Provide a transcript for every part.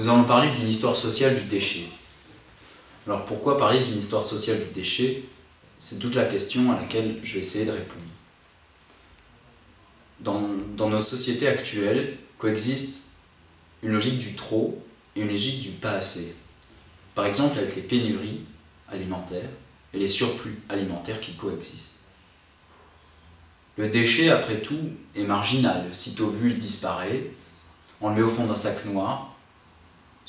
nous allons parler d'une histoire sociale du déchet. Alors pourquoi parler d'une histoire sociale du déchet? C'est toute la question à laquelle je vais essayer de répondre. Dans, nos sociétés actuelles coexistent une logique du trop et une logique du pas assez. Par exemple avec les pénuries alimentaires et les surplus alimentaires qui coexistent. Le déchet, après tout, est marginal. Sitôt vu, il disparaît. On le met au fond d'un sac noir.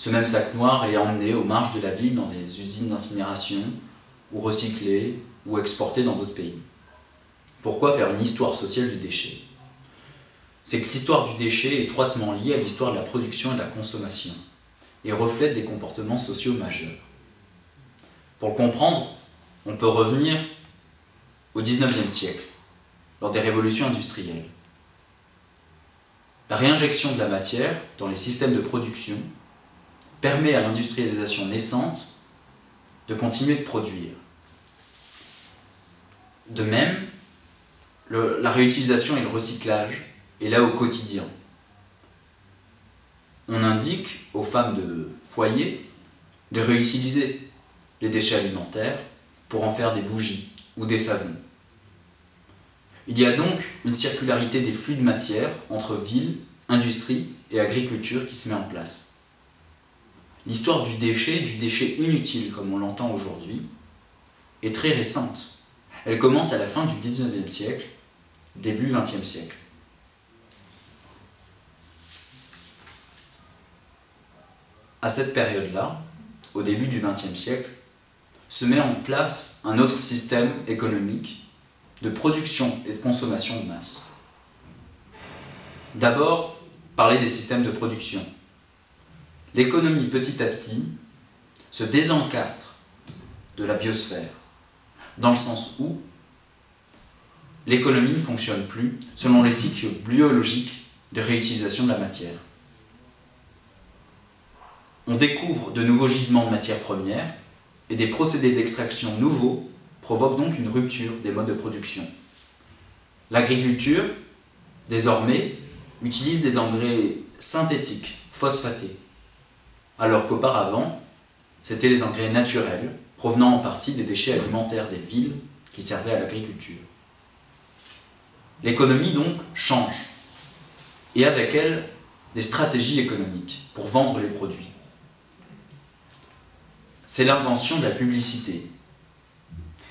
Ce même sac noir est emmené aux marges de la ville dans des usines d'incinération, ou recyclé, ou exporté dans d'autres pays. Pourquoi faire une histoire sociale du déchet? C'est que l'histoire du déchet est étroitement liée à l'histoire de la production et de la consommation, et reflète des comportements sociaux majeurs. Pour le comprendre, on peut revenir au XIXe siècle lors des révolutions industrielles. La réinjection de la matière dans les systèmes de production permet à l'industrialisation naissante de continuer de produire. De même, le, la réutilisation et le recyclage est là au quotidien. On indique aux femmes de foyer de réutiliser les déchets alimentaires pour en faire des bougies ou des savons. Il y a donc une circularité des flux de matière entre ville, industrie et agriculture qui se met en place. L'histoire du déchet, du déchet inutile comme on l'entend aujourd'hui, est très récente. Elle commence à la fin du 19e siècle, début 20e siècle. À cette période-là, au début du XXe siècle, se met en place un autre système économique de production et de consommation de masse. D'abord, parler des systèmes de production. L'économie petit à petit se désencastre de la biosphère, dans le sens où l'économie ne fonctionne plus selon les cycles biologiques de réutilisation de la matière. On découvre de nouveaux gisements de matières premières et des procédés d'extraction nouveaux provoquent donc une rupture des modes de production. L'agriculture, désormais, utilise des engrais synthétiques, phosphatés, alors qu'auparavant, c'était les engrais naturels, provenant en partie des déchets alimentaires des villes qui servaient à l'agriculture. L'économie donc change, et avec elle des stratégies économiques pour vendre les produits. C'est l'invention de la publicité,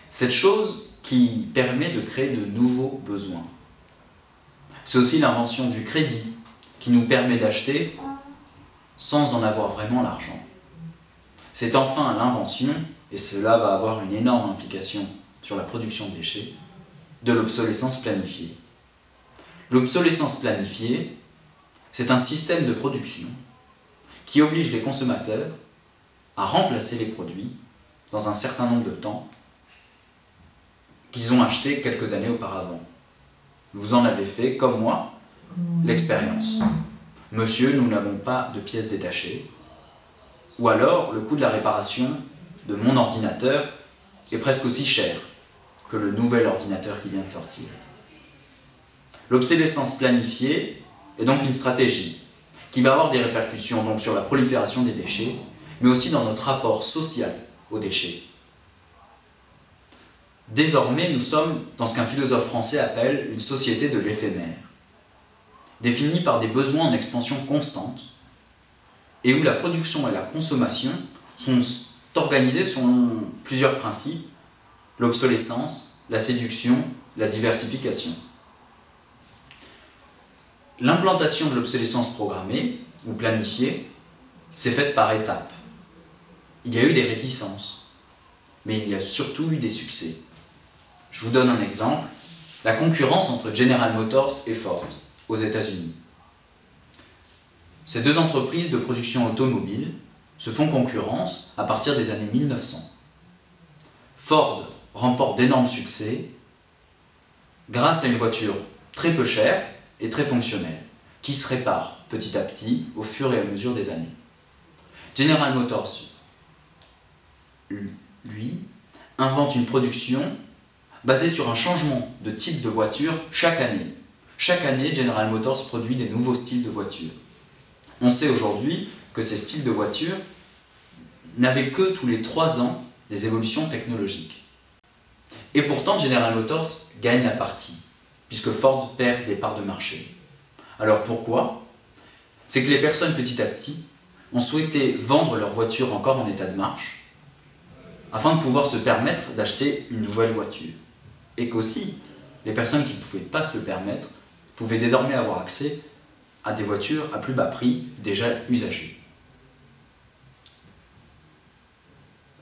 cette chose qui permet de créer de nouveaux besoins. C'est aussi l'invention du crédit qui nous permet d'acheter sans en avoir vraiment l'argent. C'est enfin l'invention, et cela va avoir une énorme implication sur la production de déchets, de l'obsolescence planifiée. L'obsolescence planifiée, c'est un système de production qui oblige les consommateurs à remplacer les produits dans un certain nombre de temps qu'ils ont acheté quelques années auparavant. Vous en avez fait, comme moi, l'expérience. Monsieur, nous n'avons pas de pièces détachées. Ou alors, le coût de la réparation de mon ordinateur est presque aussi cher que le nouvel ordinateur qui vient de sortir. L'obsolescence planifiée est donc une stratégie qui va avoir des répercussions donc sur la prolifération des déchets, mais aussi dans notre rapport social aux déchets. Désormais, nous sommes dans ce qu'un philosophe français appelle une société de l'éphémère, définie par des besoins en expansion constante, et où la production et la consommation sont organisées selon plusieurs principes, l'obsolescence, la séduction, la diversification. L'implantation de l'obsolescence programmée ou planifiée s'est faite par étapes. Il y a eu des réticences, mais il y a surtout eu des succès. Je vous donne un exemple. La concurrence entre General Motors et Ford aux États-Unis. Ces deux entreprises de production automobile se font concurrence à partir des années 1900. Ford remporte d'énormes succès grâce à une voiture très peu chère et très fonctionnelle, qui se répare petit à petit au fur et à mesure des années. General Motors, lui, invente une production basé sur un changement de type de voiture chaque année. Chaque année, General Motors produit des nouveaux styles de voitures. On sait aujourd'hui que ces styles de voiture n'avaient que tous les trois ans des évolutions technologiques. Et pourtant, General Motors gagne la partie, puisque Ford perd des parts de marché. Alors pourquoi? C'est que les personnes petit à petit ont souhaité vendre leur voiture encore en état de marche, afin de pouvoir se permettre d'acheter une nouvelle voiture. Et qu'aussi, les personnes qui ne pouvaient pas se le permettre pouvaient désormais avoir accès à des voitures à plus bas prix déjà usagées.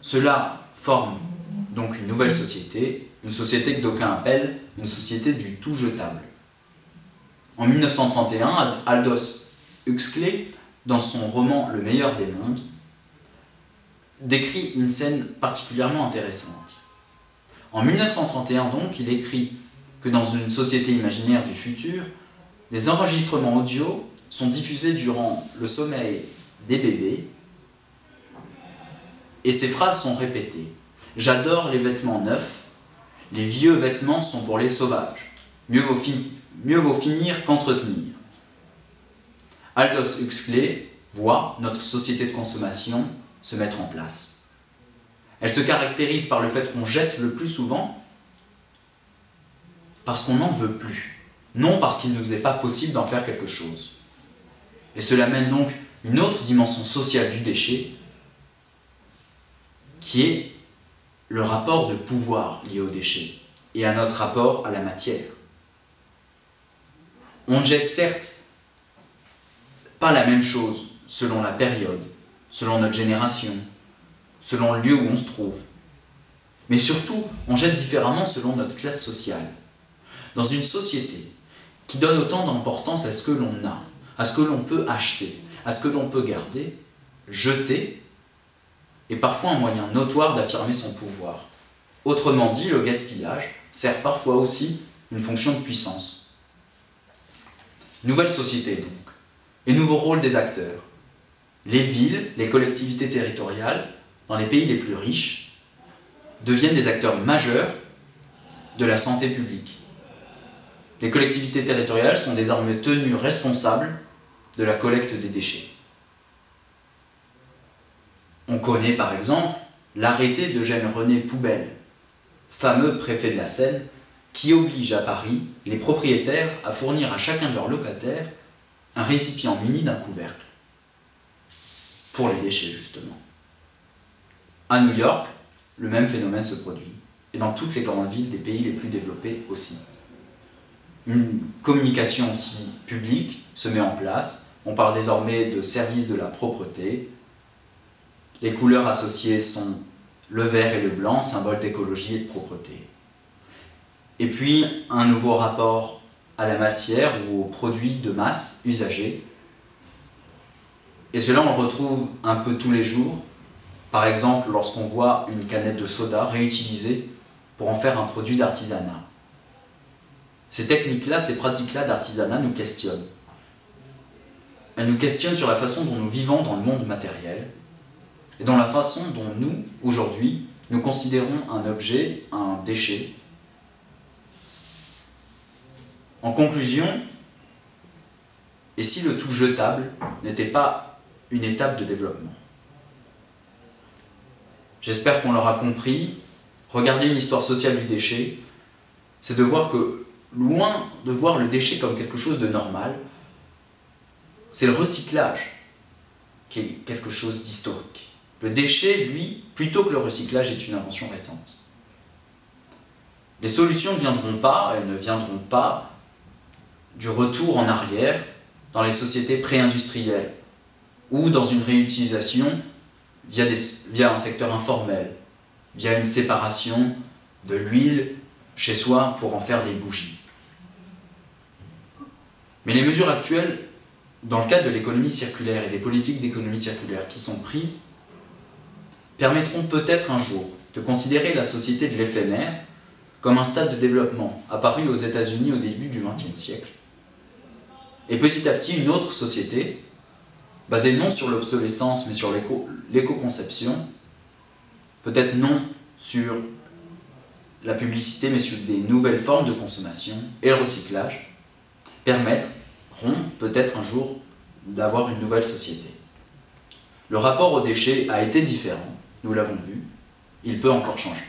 Cela forme donc une nouvelle société, une société que d'aucuns appellent une société du tout jetable. En 1931, Aldous Huxley, dans son roman Le meilleur des mondes, décrit une scène particulièrement intéressante. En 1931 donc, il écrit que dans une société imaginaire du futur, les enregistrements audio sont diffusés durant le sommeil des bébés et ces phrases sont répétées. J'adore les vêtements neufs, les vieux vêtements sont pour les sauvages. Mieux vaut, finir qu'entretenir. Aldous Huxley voit notre société de consommation se mettre en place. Elle se caractérise par le fait qu'on jette le plus souvent parce qu'on n'en veut plus, non parce qu'il ne nous est pas possible d'en faire quelque chose. Et cela mène donc une autre dimension sociale du déchet, qui est le rapport de pouvoir lié au déchet et à notre rapport à la matière. On jette certes pas la même chose selon la période, selon notre génération, selon le lieu où on se trouve, mais surtout on jette différemment selon notre classe sociale. Dans une société qui donne autant d'importance à ce que l'on a, à ce que l'on peut acheter, à ce que l'on peut garder, jeter est parfois un moyen notoire d'affirmer son pouvoir. Autrement dit, le gaspillage sert parfois aussi une fonction de puissance. Nouvelle société donc, et nouveau rôle des acteurs. Les villes, les collectivités territoriales, dans les pays les plus riches, deviennent des acteurs majeurs de la santé publique. Les collectivités territoriales sont désormais tenues responsables de la collecte des déchets. On connaît par exemple l'arrêté d'Eugène René Poubelle, fameux préfet de la Seine, qui oblige à Paris les propriétaires à fournir à chacun de leurs locataires un récipient muni d'un couvercle. Pour les déchets, justement. À New York, le même phénomène se produit, et dans toutes les grandes villes des pays les plus développés aussi. Une communication aussi publique se met en place, on parle désormais de services de la propreté, les couleurs associées sont le vert et le blanc, symbole d'écologie et de propreté. Et puis un nouveau rapport à la matière ou aux produits de masse usagés. Et cela, on le retrouve un peu tous les jours. Par exemple, lorsqu'on voit une canette de soda réutilisée pour en faire un produit d'artisanat. Ces techniques-là, ces pratiques-là d'artisanat nous questionnent. Elles nous questionnent sur la façon dont nous vivons dans le monde matériel, et dans la façon dont nous, aujourd'hui, nous considérons un objet, un déchet. En conclusion, et si le tout jetable n'était pas une étape de développement? J'espère qu'on l'aura compris. Regarder une histoire sociale du déchet, c'est de voir que, loin de voir le déchet comme quelque chose de normal, c'est le recyclage qui est quelque chose d'historique. Le déchet, lui, plutôt que le recyclage, est une invention récente. Les solutions ne viendront pas, elles ne viendront pas du retour en arrière dans les sociétés pré-industrielles ou dans une réutilisation via, un secteur informel, via une séparation de l'huile chez soi pour en faire des bougies. Mais les mesures actuelles, dans le cadre de l'économie circulaire et des politiques d'économie circulaire qui sont prises, permettront peut-être un jour de considérer la société de l'éphémère comme un stade de développement apparu aux États-Unis au début du XXe siècle. Et petit à petit, une autre société, basée non sur l'obsolescence mais sur l'éco-conception, peut-être non sur la publicité mais sur des nouvelles formes de consommation et le recyclage, permettront peut-être un jour d'avoir une nouvelle société. Le rapport aux déchets a été différent, nous l'avons vu, il peut encore changer.